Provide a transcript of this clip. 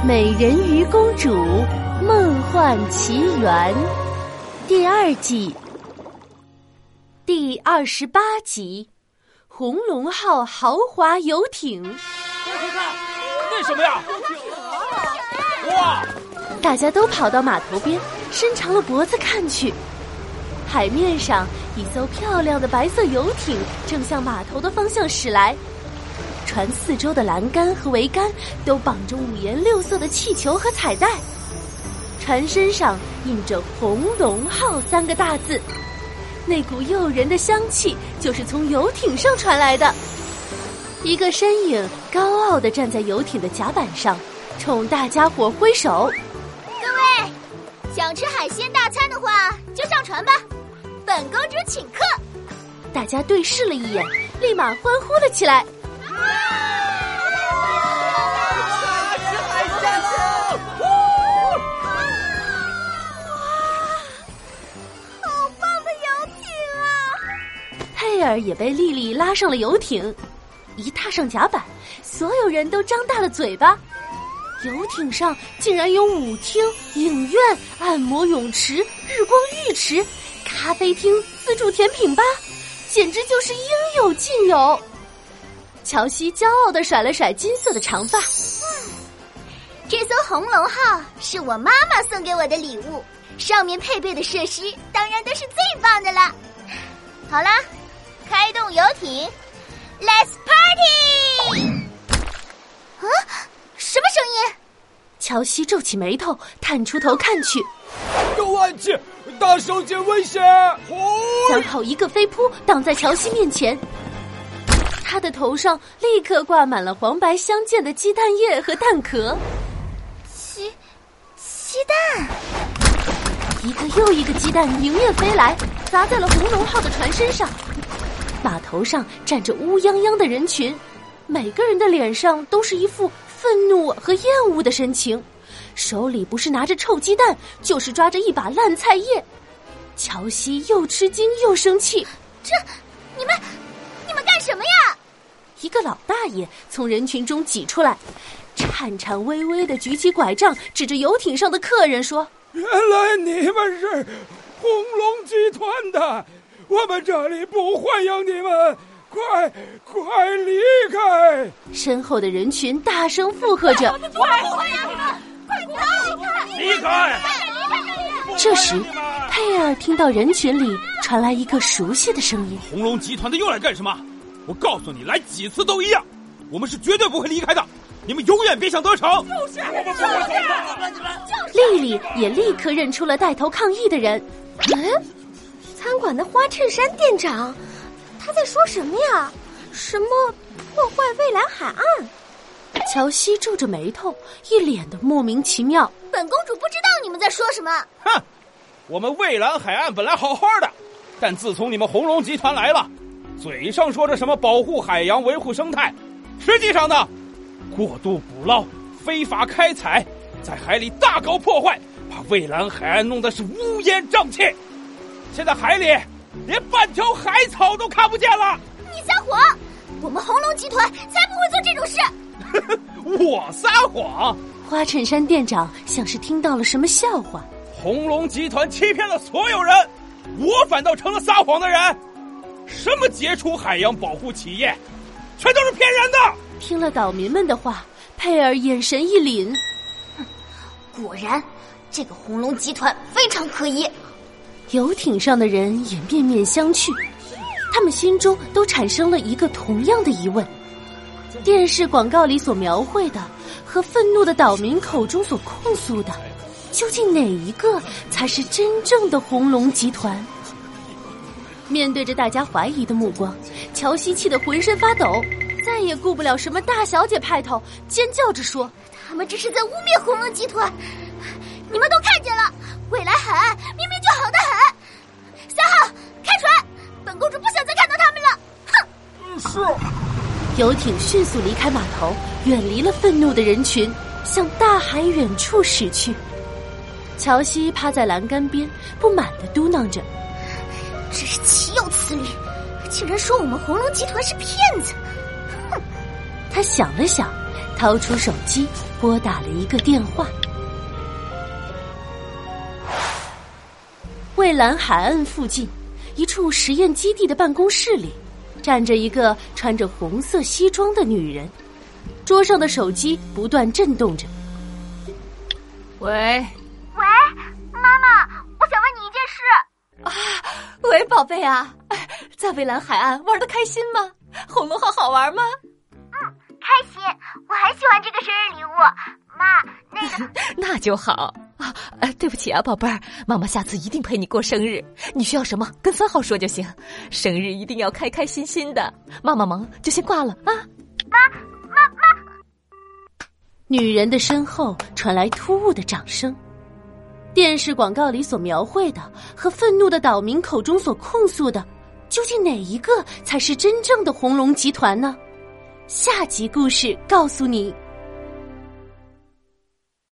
《美人鱼公主梦幻奇缘》第二季第二十八集《红龙号豪华游艇》。快看，那什么呀？哇！大家都跑到码头边，伸长了脖子看去。海面上，一艘漂亮的白色游艇正向码头的方向驶来。船四周的栏杆和桅杆都绑着五颜六色的气球和彩带，船身上印着“红龙号”三个大字，那股诱人的香气就是从游艇上传来的。一个身影高傲的站在游艇的甲板上，冲大家伙挥手：“各位，想吃海鲜大餐的话，就上船吧，本公主请客。”大家对视了一眼，立马欢呼了起来。啊 哇好棒的游艇啊佩尔也被丽丽拉上了游艇，一踏上甲板，所有人都张大了嘴巴。游艇上竟然有舞厅、影院、按摩泳池、日光浴池、咖啡厅、自助甜品吧，简直就是应有尽有。乔西骄傲的甩了甩金色的长发，这艘红龙号是我妈妈送给我的礼物，上面配备的设施当然都是最棒的了。好啦。开动游艇，Let's party！啊，什么声音？乔西皱起眉头，探出头看去，有暗器，大小姐危险！刚好一个飞扑挡在乔西面前，他的头上立刻挂满了黄白相间的鸡蛋液和蛋壳。鸡鸡蛋，一个又一个鸡蛋迎面飞来，砸在了红龙号的船身上。码头上站着乌泱泱的人群，每个人的脸上都是一副愤怒和厌恶的神情，手里不是拿着臭鸡蛋，就是抓着一把烂菜叶。乔西又吃惊又生气：“这，你们，你们干什么呀？”一个老大爷从人群中挤出来，颤颤巍巍的举起拐杖，指着游艇上的客人说：“原来你们是红龙集团的。”我们这里不欢迎你们，快快离开！身后的人群大声附和着：“不欢迎你们，快离开！离开！这时，佩尔听到人群里传来一个熟悉的声音：“红龙集团的又来干什么？我告诉你，来几次都一样，我们是绝对不会离开的，你们永远别想得逞！”就是我们不会走的。丽丽也立刻认出了带头抗议的人。嗯。餐馆的花衬衫店长，他在说什么呀？什么破坏蔚蓝海岸？乔西皱着眉头，一脸的莫名其妙。本公主不知道你们在说什么。哼，我们蔚蓝海岸本来好好的，但自从你们红龙集团来了，嘴上说着什么保护海洋、维护生态，实际上呢，过度捕捞、非法开采，在海里大搞破坏，把蔚蓝海岸弄得是乌烟瘴气。现在海里连半条海草都看不见了！你撒谎！我们红龙集团才不会做这种事！我撒谎！花衬衫店长像是听到了什么笑话。红龙集团欺骗了所有人，我反倒成了撒谎的人。什么杰出海洋保护企业，全都是骗人的！听了岛民们的话，佩尔眼神一凛。果然，这个红龙集团非常可疑。游艇上的人也面面相觑，他们心中都产生了一个同样的疑问：电视广告里所描绘的和愤怒的岛民口中所控诉的，究竟哪一个才是真正的红龙集团？面对着大家怀疑的目光，乔西气得浑身发抖，再也顾不了什么大小姐派头，尖叫着说：“他们这是在污蔑红龙集团！你们都看见了，未来海岸明明就好的很。”三号，开船！本公主不想再看到他们了，哼！是。游艇迅速离开码头，远离了愤怒的人群，向大海远处驶去。乔西趴在栏杆边，不满的嘟囔着：“真是岂有此理！竟然说我们红龙集团是骗子！”哼！他想了想，掏出手机拨打了一个电话。蔚蓝海岸附近，一处实验基地的办公室里，站着一个穿着红色西装的女人，桌上的手机不断震动着。喂，喂，妈妈，我想问你一件事。啊，喂，宝贝啊，在蔚蓝海岸玩的开心吗？红龙号好玩吗？嗯，开心，我很喜欢这个生日礼物。妈，那个 那就好啊。呃，对不起啊，宝贝儿，妈妈下次一定陪你过生日。你需要什么，跟三号说就行。生日一定要开开心心的。妈妈忙，就先挂了啊。妈，妈妈。女人的身后传来突兀的掌声。电视广告里所描绘的和愤怒的岛民口中所控诉的，究竟哪一个才是真正的红龙集团呢？下集故事告诉你。